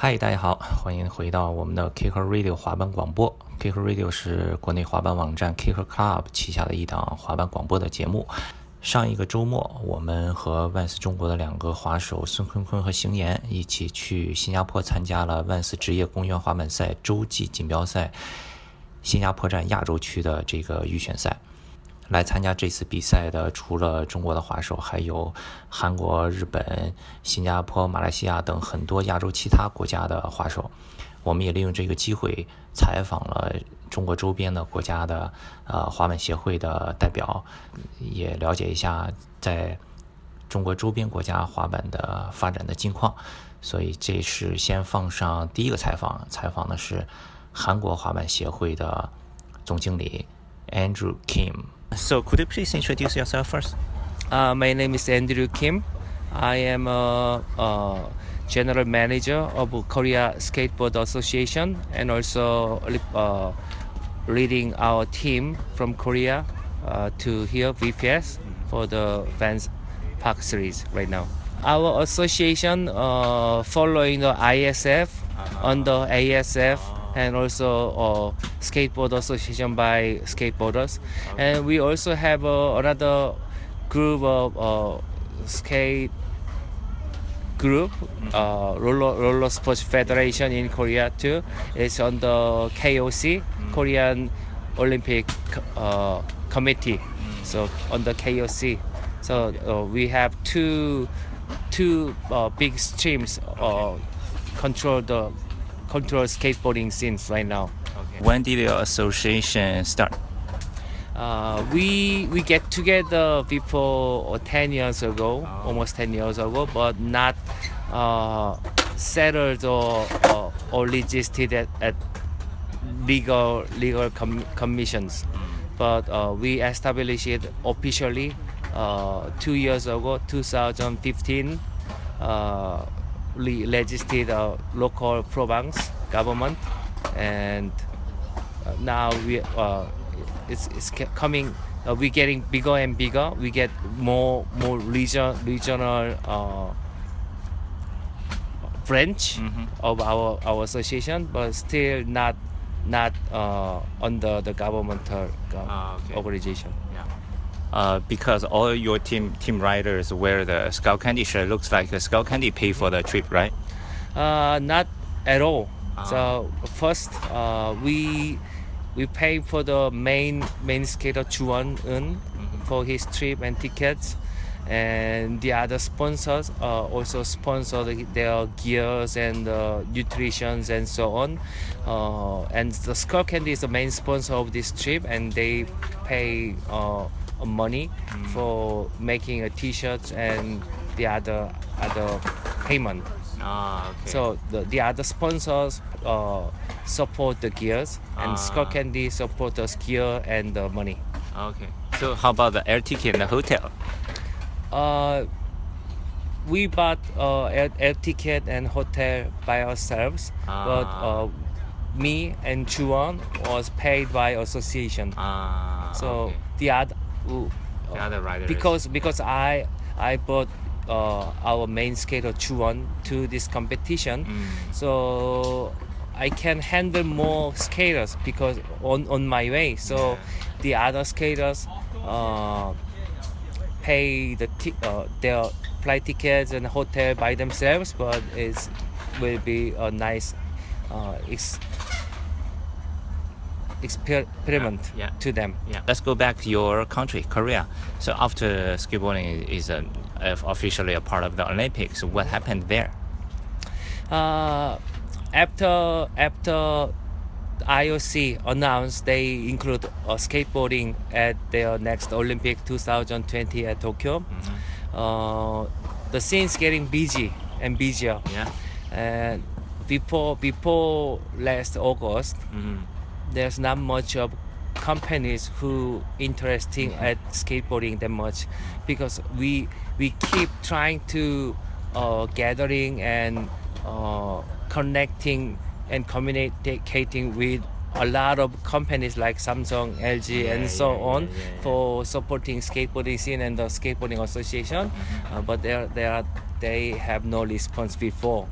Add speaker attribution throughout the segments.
Speaker 1: 嗨，大家好，欢迎回到我们的 Kicker Radio 滑板广播。Kicker Radio 是国内滑板网站 Kicker Club 旗下的一档滑板广播的节目。上一个周末，我们和万斯中国的两个滑手孙坤坤和邢岩一起去新加坡参加了万斯职业公园滑板赛洲际锦标赛新加坡站亚洲区的这个预选赛。来参加这次比赛的，除了中国的滑手，还有韩国、日本、新加坡、马来西亚等很多亚洲其他国家的滑手。我们也利用这个机会采访了中国周边的国家的呃滑板协会的代表，也了解一下在中国周边国家滑板的发展的近况。所以这是先放上第一个采访，采访的是韩国滑板协会的总经理 Andrew Kim。So, could you please introduce yourself first?
Speaker 2: Uh, my name is Andrew Kim. I am a, a, general manager of Korea Skateboard Association and also uh, leading our team from Korea uh, to here VPS for the Vans Park Series right now. Our association uh, following the ISF under ASF and also uh, skateboard association by skateboarders. And we also have uh, another group of uh, skate group uh, roller, roller sports federation in korea too. It's on the koc korean olympic uh, committee. So on the koc so uh, we have two two uh, big streams uh, control the control skateboarding scenes right now.
Speaker 1: When did your association start?
Speaker 2: Uh, we we get together before 10 years ago, oh. almost 10 years ago, but not uh, settled or, or, or registered at, at legal legal com- commissions. Mm. But uh, we established it officially uh, two years ago, 2015 legislated uh, local province government, and uh, now we uh, it's, it's coming. Uh, we're getting bigger and bigger. We get more more region regional uh, branch mm-hmm. of our our association, but still not not uh, under the governmental ah, okay. organization.
Speaker 1: Yeah uh, because all your team team riders wear the Skullcandy shirt. Looks like the Skullcandy pay for the trip, right?
Speaker 2: Uh, not at all. Uh-huh. So first, uh, we we pay for the main main skater Chuan Un mm-hmm. for his trip and tickets, and the other sponsors uh, also sponsor their gears and uh, nutritions and so on. Uh, and the Skullcandy is the main sponsor of this trip, and they pay uh, money mm. for making a t-shirt and the other other payment.
Speaker 1: Ah, okay.
Speaker 2: So the, the other sponsors uh, support the gears and ah. Skullcandy support the gear and the money.
Speaker 1: Okay. So how about the air ticket and the hotel?
Speaker 2: Uh, we bought uh, air, air ticket and hotel by ourselves, ah. but uh, me and Chuan was paid by association.
Speaker 1: Ah,
Speaker 2: so
Speaker 1: okay.
Speaker 2: the other
Speaker 1: the other riders.
Speaker 2: Because because I I bought uh, our main skater Chuan to this competition, mm. so I can handle more skaters because on on my way. So the other skaters uh, pay the t- uh, their flight tickets and hotel by themselves, but it will be a nice. Uh, ex- experiment yeah, yeah. to them.
Speaker 1: Yeah. Let's go back to your country, Korea. So after skateboarding is a, officially a part of the Olympics, what happened there?
Speaker 2: Uh, after after IOC announced they include uh, skateboarding at their next Olympic 2020 at Tokyo, mm-hmm. uh, the scene's getting busy and busier.
Speaker 1: Yeah.
Speaker 2: And before before last August. Mm-hmm there's not much of companies who interesting mm-hmm. at skateboarding that much because we we keep trying to uh, gathering and uh, connecting and communicating with a lot of companies like Samsung, LG, yeah, and so yeah, on yeah, for supporting skateboarding scene and the skateboarding association. Mm-hmm. Uh, but they they are they have no response before.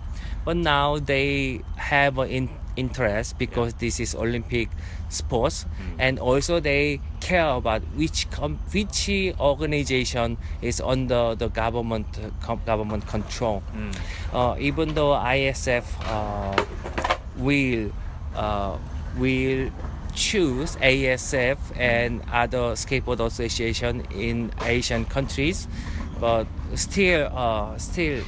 Speaker 2: but now they have an in, interest because this is Olympic sports, and also they care about which com- which organization is under the government com- government control. Uh, even though ISF uh, will uh, will choose ASF and other skateboard association in Asian countries, but still uh, still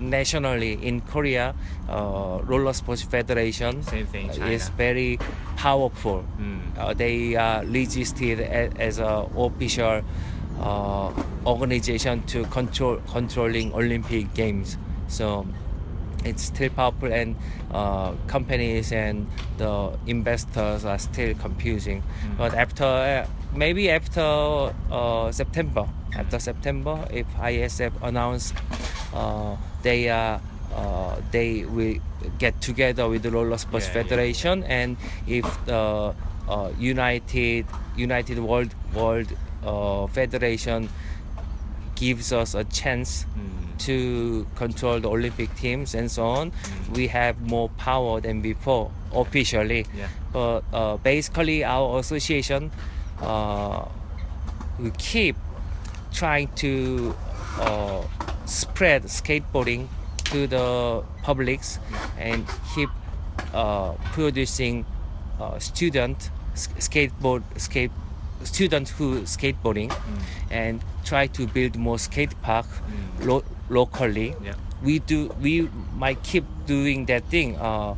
Speaker 2: nationally in Korea, uh, roller sports federation
Speaker 1: thing,
Speaker 2: is very powerful.
Speaker 1: Mm.
Speaker 2: Uh, they are registered a- as a official uh, organization to control controlling Olympic games. So it's still powerful, and uh, companies and the investors are still confusing. But after uh, maybe after uh, September, after September, if ISF announce uh, they are uh, they will get together with the roller sports
Speaker 1: Yeah, yeah.
Speaker 2: federation, and if the uh, United United World World uh, Federation gives us a chance
Speaker 1: Mm.
Speaker 2: to control the Olympic teams and so on, we have more power than before officially.
Speaker 1: Yeah.
Speaker 2: But uh, basically, our association uh, we keep trying to uh, spread skateboarding to the publics and keep uh, producing uh, student skateboard skate students who skateboarding and try to build more skate park lo- locally
Speaker 1: Yeah.
Speaker 2: we do we might keep doing that thing uh,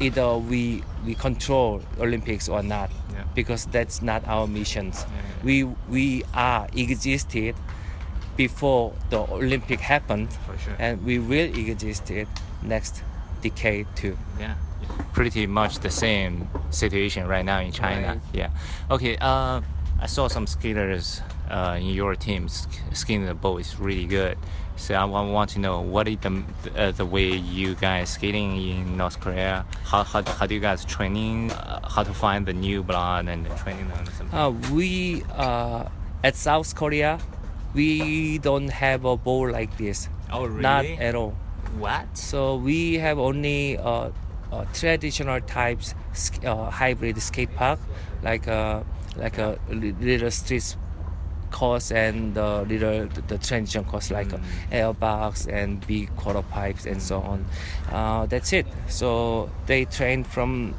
Speaker 2: either we we control olympics or not
Speaker 1: Yeah.
Speaker 2: because that's not our missions
Speaker 1: yeah.
Speaker 2: we we are existed before the olympic happened
Speaker 1: For sure.
Speaker 2: and we will exist it next decade too
Speaker 1: Yeah. Pretty much the same situation right now in China.
Speaker 2: Right.
Speaker 1: Yeah. Okay. Uh, I saw some skaters uh, in your team sk- skating the boat is really good. So I want to know what is the uh, the way you guys skating in North Korea? How how, how do you guys training? Uh, how to find the new blood and the training them? or something?
Speaker 2: Uh, we uh, at South Korea, we don't have a bowl like this.
Speaker 1: oh really?
Speaker 2: Not at all.
Speaker 1: What?
Speaker 2: So we have only uh, uh, traditional types uh, hybrid skate park, like a like a little street course and the little the, the transition course like
Speaker 1: Mm.
Speaker 2: airbox and big quarter pipes and so on. Uh, that's it. So they train from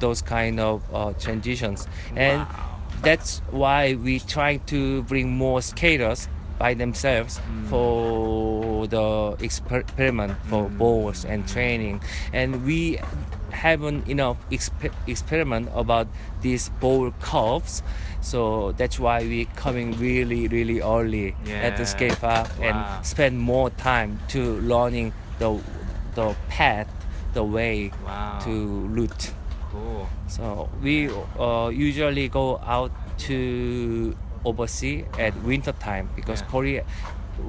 Speaker 2: those kind of uh, transitions and
Speaker 1: Wow.
Speaker 2: That's why we try to bring more skaters by themselves mm. for the experiment for mm. balls and training. And we haven't enough exper- experiment about these ball curves so that's why we coming really really early at the skate park
Speaker 1: Wow.
Speaker 2: and spend more time to learning the the path the way
Speaker 1: Wow.
Speaker 2: to route
Speaker 1: Cool.
Speaker 2: so we uh, usually go out to overseas at winter time because
Speaker 1: Yeah.
Speaker 2: Korea,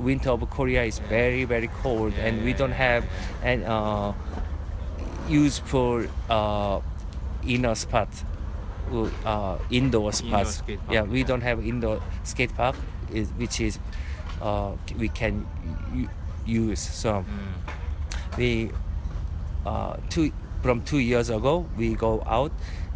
Speaker 2: winter of Korea is very very cold
Speaker 1: Yeah,
Speaker 2: and we don't
Speaker 1: yeah,
Speaker 2: have an uh, useful uh, inner spot, uh, indoor spots.
Speaker 1: skate park,
Speaker 2: yeah, we
Speaker 1: yeah.
Speaker 2: don't have indoor skate park, is, which is uh, we can use. So
Speaker 1: Mm.
Speaker 2: we uh, two from two years ago we go out.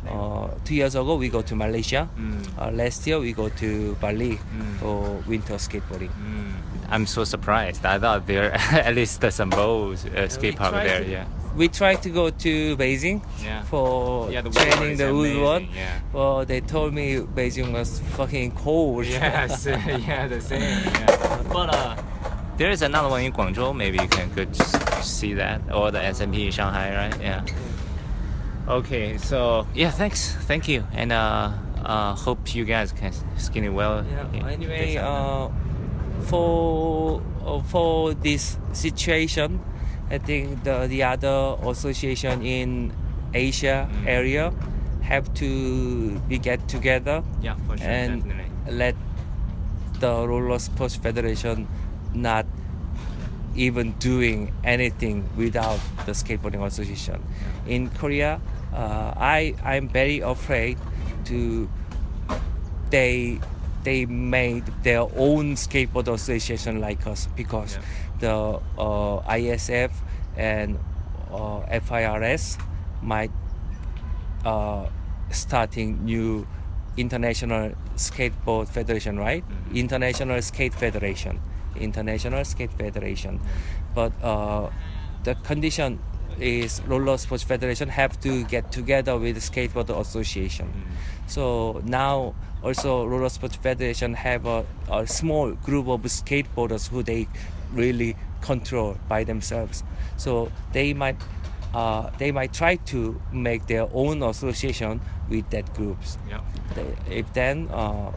Speaker 2: Uh, two years ago we go to Malaysia.
Speaker 1: Mm.
Speaker 2: Uh, last year we go to Bali
Speaker 1: Mm.
Speaker 2: for winter skateboarding.
Speaker 1: Mm. I'm so surprised. I thought there at least there's some bowls uh, skate park there.
Speaker 2: to-
Speaker 1: Yeah.
Speaker 2: We try to go to Beijing
Speaker 1: Yeah.
Speaker 2: for
Speaker 1: Yeah, the
Speaker 2: training the
Speaker 1: amazing,
Speaker 2: woodwork.
Speaker 1: yeah.
Speaker 2: Well, they told me Beijing was fucking cold.
Speaker 1: Yes, yeah, the same. Yeah. But uh, there is another one in Guangzhou. Maybe you can go s- see that, or the SMP in Shanghai, right? Yeah. Okay, so yeah, thanks, thank you, and uh, uh, hope you guys can skin it well.
Speaker 2: Yeah, anyway, uh, for uh, for this situation, I think the the other association in Asia
Speaker 1: Mm.
Speaker 2: area have to be get together
Speaker 1: yeah, for sure,
Speaker 2: and
Speaker 1: definitely.
Speaker 2: let the roller sports federation not even doing anything without the skateboarding association. In Korea, uh, I I'm very afraid to they they made their own skateboard association like us because the uh, ISF and uh, FIRS might uh, starting new international skateboard federation, right?
Speaker 1: Mhm.
Speaker 2: International Skate Federation, International Skate Federation. But uh, the condition is roller sports federation have to get together with skateboard association. So now also roller sports federation have a, a small group of skateboarders who they really control by themselves. So they might uh, they might try to make their own association with that groups.
Speaker 1: Yeah.
Speaker 2: They, if then uh,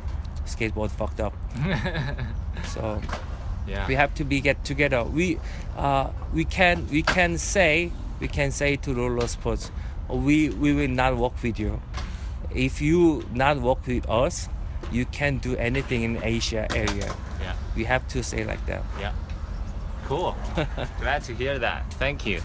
Speaker 2: skateboard fucked up. So
Speaker 1: yeah.
Speaker 2: we have to be get together. We uh, we can we can say we can say to roller sports, we we will not work with you. If you not work with us, you can do anything in Asia area.
Speaker 1: Yeah.
Speaker 2: We have to say like that.
Speaker 1: Yeah. Cool. Glad to hear that. Thank you.